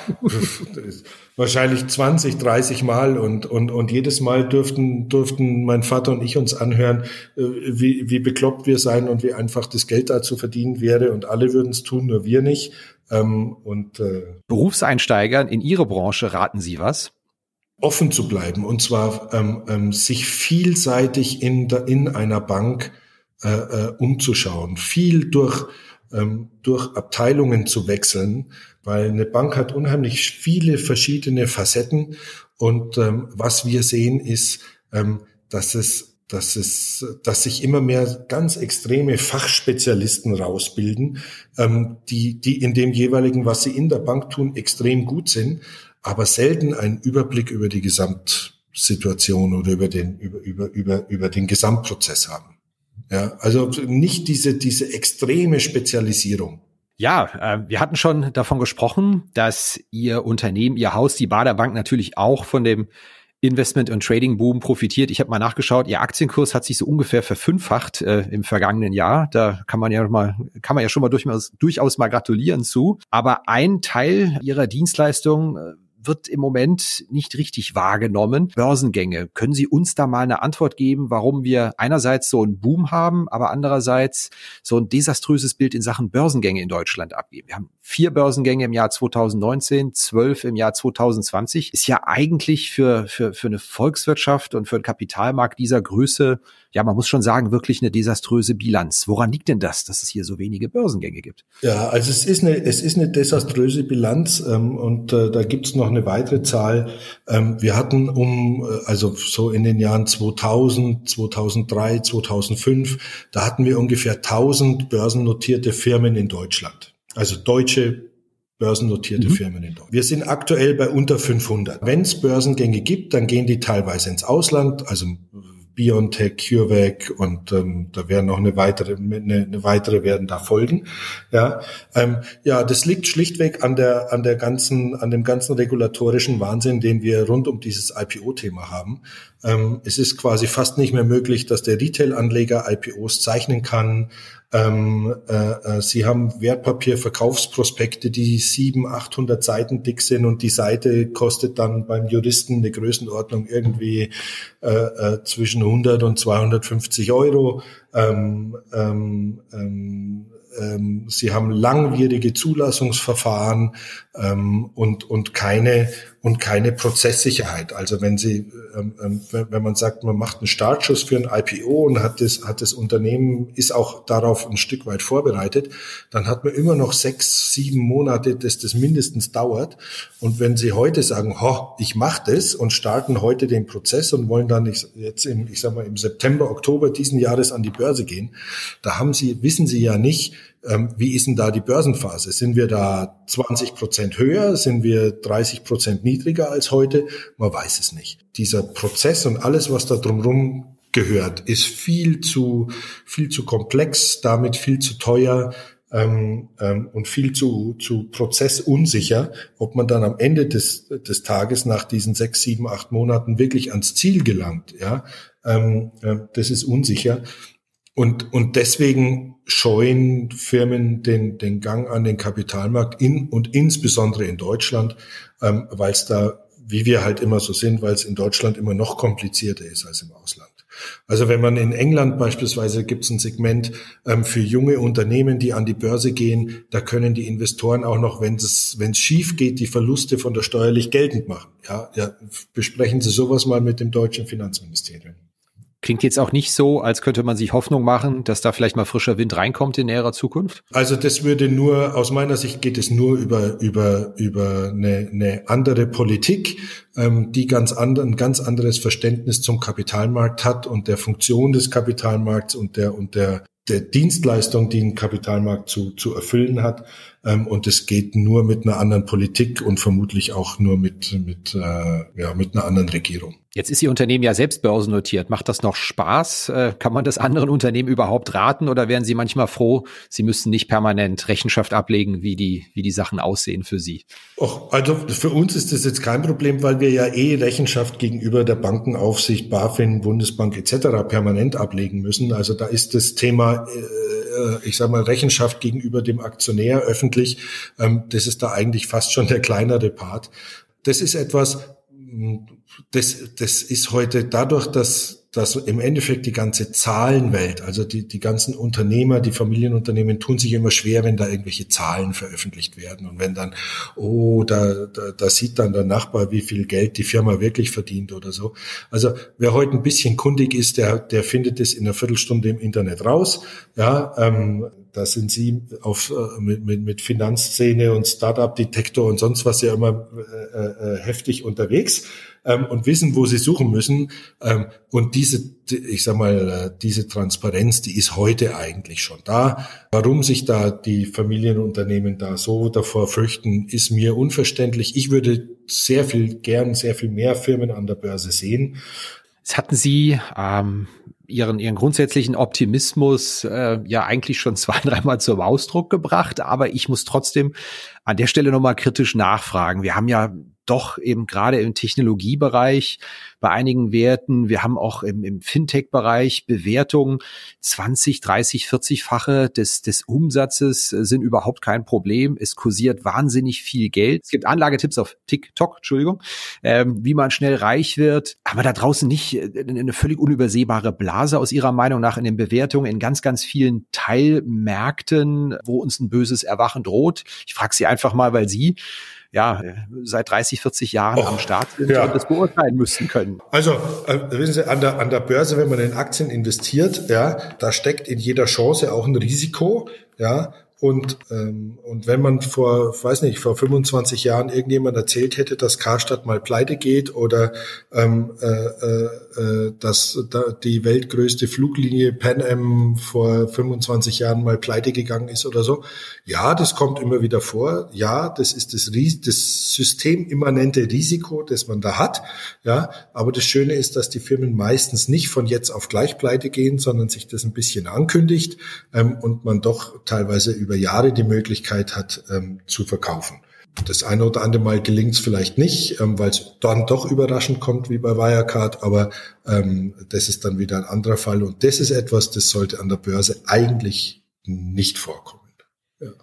wahrscheinlich 20, 30 Mal und, und, und jedes Mal dürften, durften mein Vater und ich uns anhören, äh, wie, wie bekloppt wir sein und wie einfach das Geld da zu verdienen wäre und alle würden es tun, nur wir nicht. Ähm, und, äh, Berufseinsteigern in Ihre Branche raten Sie was? Offen zu bleiben und zwar ähm, ähm, sich vielseitig in, in einer Bank äh, äh, umzuschauen, viel durch ähm, durch Abteilungen zu wechseln, weil eine Bank hat unheimlich viele verschiedene Facetten und ähm, was wir sehen ist, ähm, dass es dass es, dass sich immer mehr ganz extreme Fachspezialisten rausbilden, ähm, die, die in dem jeweiligen, was sie in der Bank tun, extrem gut sind, aber selten einen Überblick über die Gesamtsituation oder über den, über, über, über, über den Gesamtprozess haben. Ja, also nicht diese, diese extreme Spezialisierung. Ja, äh, wir hatten schon davon gesprochen, dass Ihr Unternehmen, Ihr Haus, die Bader Bank natürlich auch von dem Investment- und Trading-Boom profitiert. Ich habe mal nachgeschaut, Ihr Aktienkurs hat sich so ungefähr verfünffacht äh, im vergangenen Jahr. Da kann man ja mal, kann man ja schon mal durchaus, durchaus mal gratulieren zu. Aber ein Teil Ihrer Dienstleistung äh, wird im Moment nicht richtig wahrgenommen. Börsengänge. Können Sie uns da mal eine Antwort geben, warum wir einerseits so einen Boom haben, aber andererseits so ein desaströses Bild in Sachen Börsengänge in Deutschland abgeben? Wir haben vier Börsengänge im Jahr 2019, zwölf im Jahr 2020. Ist ja eigentlich für, für, für eine Volkswirtschaft und für einen Kapitalmarkt dieser Größe ja, man muss schon sagen, wirklich eine desaströse Bilanz. Woran liegt denn das, dass es hier so wenige Börsengänge gibt? Ja, also es ist eine, es ist eine desaströse Bilanz ähm, und äh, da gibt es noch eine weitere Zahl. Ähm, wir hatten um, äh, also so in den Jahren 2000, 2003, 2005, da hatten wir ungefähr 1000 börsennotierte Firmen in Deutschland. Also deutsche börsennotierte mhm. Firmen in Deutschland. Wir sind aktuell bei unter 500. Wenn es Börsengänge gibt, dann gehen die teilweise ins Ausland, also BioNTech, CureVac und ähm, da werden noch eine weitere, eine, eine weitere werden da folgen. Ja, ähm, ja, das liegt schlichtweg an der an der ganzen an dem ganzen regulatorischen Wahnsinn, den wir rund um dieses IPO-Thema haben. Ähm, es ist quasi fast nicht mehr möglich, dass der Retail-Anleger IPOs zeichnen kann. Ähm, äh, äh, sie haben Wertpapierverkaufsprospekte, die sieben, 800 Seiten dick sind und die Seite kostet dann beim Juristen eine Größenordnung irgendwie äh, äh, zwischen 100 und 250 Euro. Ähm, ähm, ähm, ähm, sie haben langwierige Zulassungsverfahren ähm, und, und keine und keine Prozesssicherheit. Also wenn Sie, ähm, wenn man sagt, man macht einen Startschuss für ein IPO und hat das, hat das Unternehmen ist auch darauf ein Stück weit vorbereitet, dann hat man immer noch sechs, sieben Monate, dass das mindestens dauert. Und wenn Sie heute sagen, ho, ich mache das und starten heute den Prozess und wollen dann jetzt im, ich sag mal, im September, Oktober diesen Jahres an die Börse gehen, da haben Sie, wissen Sie ja nicht, ähm, wie ist denn da die Börsenphase? Sind wir da 20 Prozent höher? Sind wir 30 Prozent niedriger als heute? Man weiß es nicht. Dieser Prozess und alles, was da drumherum gehört, ist viel zu, viel zu komplex, damit viel zu teuer, ähm, ähm, und viel zu, zu prozessunsicher, ob man dann am Ende des, des Tages nach diesen sechs, sieben, acht Monaten wirklich ans Ziel gelangt. Ja, ähm, äh, das ist unsicher. Und, und deswegen scheuen Firmen den, den Gang an den Kapitalmarkt in und insbesondere in Deutschland, ähm, weil es da, wie wir halt immer so sind, weil es in Deutschland immer noch komplizierter ist als im Ausland. Also wenn man in England beispielsweise gibt es ein Segment ähm, für junge Unternehmen, die an die Börse gehen, da können die Investoren auch noch, wenn es wenn es schief geht, die Verluste von der steuerlich geltend machen. Ja, ja, besprechen Sie sowas mal mit dem deutschen Finanzministerium. Klingt jetzt auch nicht so, als könnte man sich Hoffnung machen, dass da vielleicht mal frischer Wind reinkommt in näherer Zukunft? Also das würde nur, aus meiner Sicht geht es nur über, über, über eine, eine andere Politik, ähm, die ganz andere, ein ganz anderes Verständnis zum Kapitalmarkt hat und der Funktion des Kapitalmarkts und der, und der, der Dienstleistung, die ein Kapitalmarkt zu, zu erfüllen hat. Ähm, und es geht nur mit einer anderen Politik und vermutlich auch nur mit, mit, äh, ja, mit einer anderen Regierung. Jetzt ist Ihr Unternehmen ja selbst börsennotiert. Macht das noch Spaß? Äh, kann man das anderen Unternehmen überhaupt raten oder wären Sie manchmal froh, Sie müssten nicht permanent Rechenschaft ablegen, wie die, wie die Sachen aussehen für Sie? Och, also für uns ist das jetzt kein Problem, weil wir ja eh Rechenschaft gegenüber der Bankenaufsicht, BaFin, Bundesbank etc. permanent ablegen müssen. Also da ist das Thema, äh, ich sage mal, Rechenschaft gegenüber dem Aktionär öffentlich, ähm, das ist da eigentlich fast schon der kleinere Part. Das ist etwas, das, das ist heute dadurch, dass, dass im Endeffekt die ganze Zahlenwelt, also die, die ganzen Unternehmer, die Familienunternehmen tun sich immer schwer, wenn da irgendwelche Zahlen veröffentlicht werden. Und wenn dann, oh, da, da, da sieht dann der Nachbar, wie viel Geld die Firma wirklich verdient oder so. Also wer heute ein bisschen kundig ist, der, der findet es in einer Viertelstunde im Internet raus. Ja, ähm, da sind Sie auf, äh, mit, mit, mit Finanzszene und Startup-Detektor und sonst was ja immer äh, äh, heftig unterwegs ähm, und wissen, wo sie suchen müssen. Ähm, und diese, ich sag mal, äh, diese Transparenz, die ist heute eigentlich schon da. Warum sich da die Familienunternehmen da so davor fürchten, ist mir unverständlich. Ich würde sehr viel gern, sehr viel mehr Firmen an der Börse sehen. Jetzt hatten Sie ähm, ihren, ihren grundsätzlichen Optimismus äh, ja eigentlich schon zwei, dreimal zum Ausdruck gebracht, aber ich muss trotzdem an der Stelle nochmal kritisch nachfragen. Wir haben ja doch eben gerade im Technologiebereich bei einigen Werten. Wir haben auch im, im Fintech-Bereich Bewertungen 20, 30, 40-fache des, des Umsatzes sind überhaupt kein Problem. Es kursiert wahnsinnig viel Geld. Es gibt Anlagetipps auf TikTok, Entschuldigung, ähm, wie man schnell reich wird. Aber da draußen nicht äh, eine völlig unübersehbare Blase aus Ihrer Meinung nach in den Bewertungen in ganz, ganz vielen Teilmärkten, wo uns ein böses Erwachen droht. Ich frage Sie einfach mal, weil Sie ja, seit 30, 40 Jahren oh, am Start sind ja. und das beurteilen müssen können. Also, äh, wissen Sie, an der, an der Börse, wenn man in Aktien investiert, ja, da steckt in jeder Chance auch ein Risiko, ja, und, ähm, und wenn man vor, weiß nicht, vor 25 Jahren irgendjemand erzählt hätte, dass Karstadt mal pleite geht oder ähm, äh, äh, äh, dass da die weltgrößte Fluglinie Pan Am vor 25 Jahren mal pleite gegangen ist oder so. Ja, das kommt immer wieder vor. Ja, das ist das, das systemimmanente Risiko, das man da hat. Ja, aber das Schöne ist, dass die Firmen meistens nicht von jetzt auf gleich pleite gehen, sondern sich das ein bisschen ankündigt ähm, und man doch teilweise über über Jahre die Möglichkeit hat, ähm, zu verkaufen. Das eine oder andere Mal gelingt es vielleicht nicht, ähm, weil es dann doch überraschend kommt wie bei Wirecard, aber ähm, das ist dann wieder ein anderer Fall und das ist etwas, das sollte an der Börse eigentlich nicht vorkommen.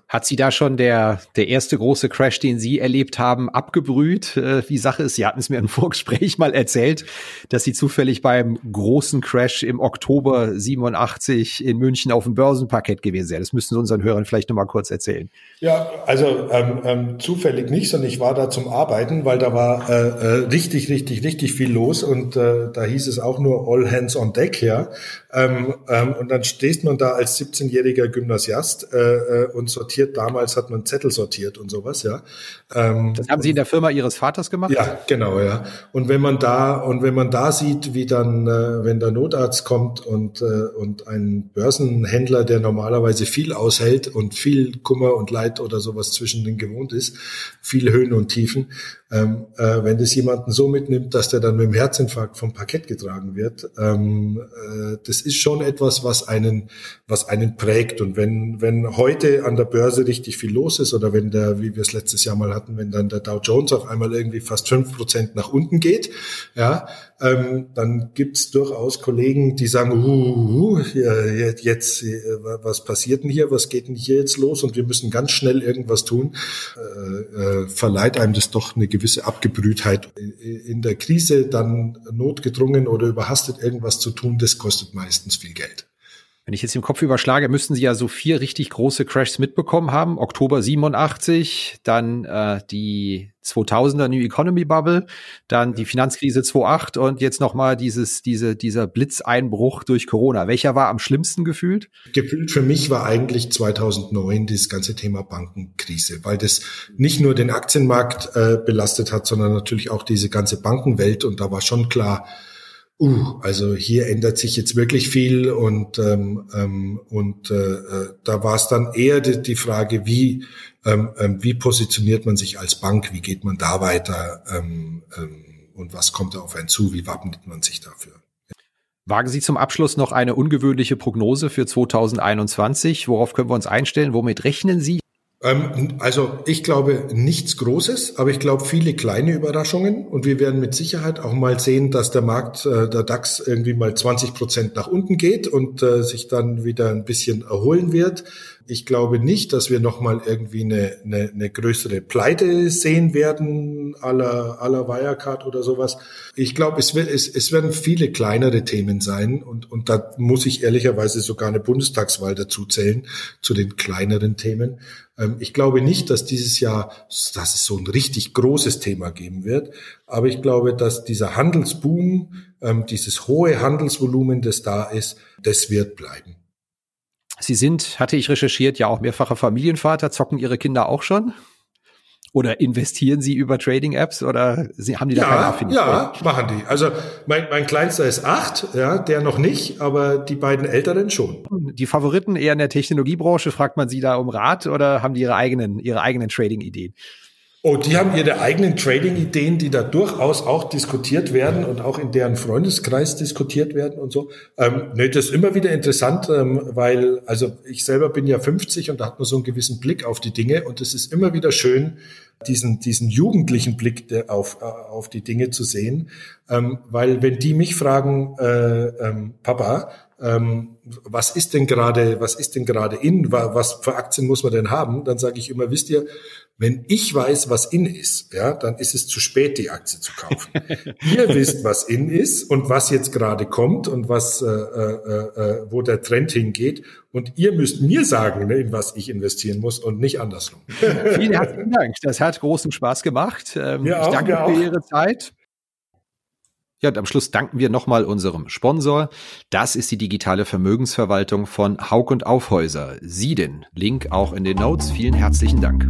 Hat Sie da schon der, der erste große Crash, den Sie erlebt haben, abgebrüht? Äh, wie Sache ist, Sie hatten es mir im Vorgespräch mal erzählt, dass Sie zufällig beim großen Crash im Oktober 87 in München auf dem Börsenparkett gewesen sind. Das müssten Sie unseren Hörern vielleicht noch mal kurz erzählen. Ja, also ähm, ähm, zufällig nicht, sondern ich war da zum Arbeiten, weil da war äh, äh, richtig, richtig, richtig viel los und äh, da hieß es auch nur All Hands on Deck, ja. Ähm, ähm, und dann stehst man da als 17-jähriger Gymnasiast äh, äh, und sortiert. Damals hat man Zettel sortiert und sowas, ja. Ähm, das haben Sie in der Firma Ihres Vaters gemacht? Ja, genau, ja. Und wenn man da und wenn man da sieht, wie dann, äh, wenn der Notarzt kommt und äh, und ein Börsenhändler, der normalerweise viel aushält und viel Kummer und Leid oder sowas zwischen den gewohnt ist, viel Höhen und Tiefen, ähm, äh, wenn das jemanden so mitnimmt, dass der dann mit dem Herzinfarkt vom Parkett getragen wird, ähm, äh, das ist schon etwas, was einen, was einen prägt. Und wenn, wenn heute an der Börse richtig viel los ist oder wenn der, wie wir es letztes Jahr mal hatten, wenn dann der Dow Jones auf einmal irgendwie fast fünf Prozent nach unten geht, ja, ähm, dann gibt's durchaus Kollegen, die sagen, uh, uh, uh jetzt, äh, was passiert denn hier, was geht denn hier jetzt los und wir müssen ganz schnell irgendwas tun, äh, äh, verleiht einem das doch eine gewisse Abgebrühtheit. In der Krise dann notgedrungen oder überhastet irgendwas zu tun, das kostet meistens viel Geld. Wenn ich jetzt im Kopf überschlage, müssten Sie ja so vier richtig große Crashs mitbekommen haben. Oktober 87, dann äh, die 2000er New Economy Bubble, dann die Finanzkrise 2008 und jetzt nochmal dieses, diese, dieser Blitzeinbruch durch Corona. Welcher war am schlimmsten gefühlt? Gefühlt für mich war eigentlich 2009 das ganze Thema Bankenkrise, weil das nicht nur den Aktienmarkt äh, belastet hat, sondern natürlich auch diese ganze Bankenwelt und da war schon klar, uh, also hier ändert sich jetzt wirklich viel und ähm, ähm, und äh, äh, da war es dann eher die, die Frage, wie ähm, ähm, wie positioniert man sich als Bank, wie geht man da weiter ähm, ähm, und was kommt da auf einen zu, wie wappnet man sich dafür? Wagen Sie zum Abschluss noch eine ungewöhnliche Prognose für 2021? Worauf können wir uns einstellen? Womit rechnen Sie? Ähm, also ich glaube nichts Großes, aber ich glaube viele kleine Überraschungen und wir werden mit Sicherheit auch mal sehen, dass der Markt, äh, der DAX irgendwie mal 20 Prozent nach unten geht und äh, sich dann wieder ein bisschen erholen wird. Ich glaube nicht, dass wir nochmal irgendwie eine, eine, eine größere Pleite sehen werden, aller aller Wirecard oder sowas. Ich glaube, es, wird, es, es werden viele kleinere Themen sein und, und da muss ich ehrlicherweise sogar eine Bundestagswahl dazu zählen, zu den kleineren Themen. Ähm, ich glaube nicht, dass dieses Jahr, dass es so ein richtig großes Thema geben wird, aber ich glaube, dass dieser Handelsboom, ähm, dieses hohe Handelsvolumen, das da ist, das wird bleiben. Sie sind, hatte ich recherchiert, ja auch mehrfacher Familienvater. Zocken Ihre Kinder auch schon? Oder investieren Sie über Trading-Apps oder Sie, haben die da ja, keine Affinität? Ja, machen die. Also mein, mein Kleinster ist acht, ja, der noch nicht, aber die beiden Älteren schon. Die Favoriten eher in der Technologiebranche, fragt man Sie da um Rat oder haben die ihre eigenen, ihre eigenen Trading-Ideen? Oh, die haben ihre eigenen Trading-Ideen, die da durchaus auch diskutiert werden und auch in deren Freundeskreis diskutiert werden und so. Ähm, nee, das ist immer wieder interessant, ähm, weil, also ich selber bin ja 50 und da hat man so einen gewissen Blick auf die Dinge und es ist immer wieder schön, diesen, diesen jugendlichen Blick auf, äh, auf die Dinge zu sehen. Ähm, weil wenn die mich fragen, äh, ähm, Papa, ähm, was ist denn gerade, was ist denn gerade in, was für Aktien muss man denn haben, dann sage ich immer, wisst ihr, wenn ich weiß, was in ist, ja, dann ist es zu spät, die Aktie zu kaufen. ihr wisst, was in ist und was jetzt gerade kommt und was, äh, äh, äh, wo der Trend hingeht. Und ihr müsst mir sagen, ne, in was ich investieren muss und nicht andersrum. Vielen herzlichen Dank. Das hat großen Spaß gemacht. Ähm, ich auch, danke für Ihre Zeit. Ja, und am Schluss danken wir nochmal unserem Sponsor. Das ist die digitale Vermögensverwaltung von Haug und Aufhäuser. Sie den Link auch in den Notes. Vielen herzlichen Dank.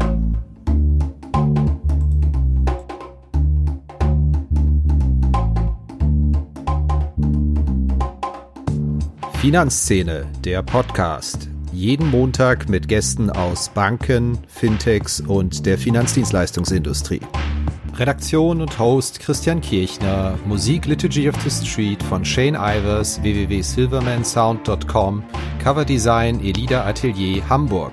Finanzszene, der Podcast. Jeden Montag mit Gästen aus Banken, Fintechs und der Finanzdienstleistungsindustrie. Redaktion und Host Christian Kirchner, Musik Liturgy of the Street von Shane Ivers, www.silvermansound.com, Coverdesign Elida Atelier Hamburg.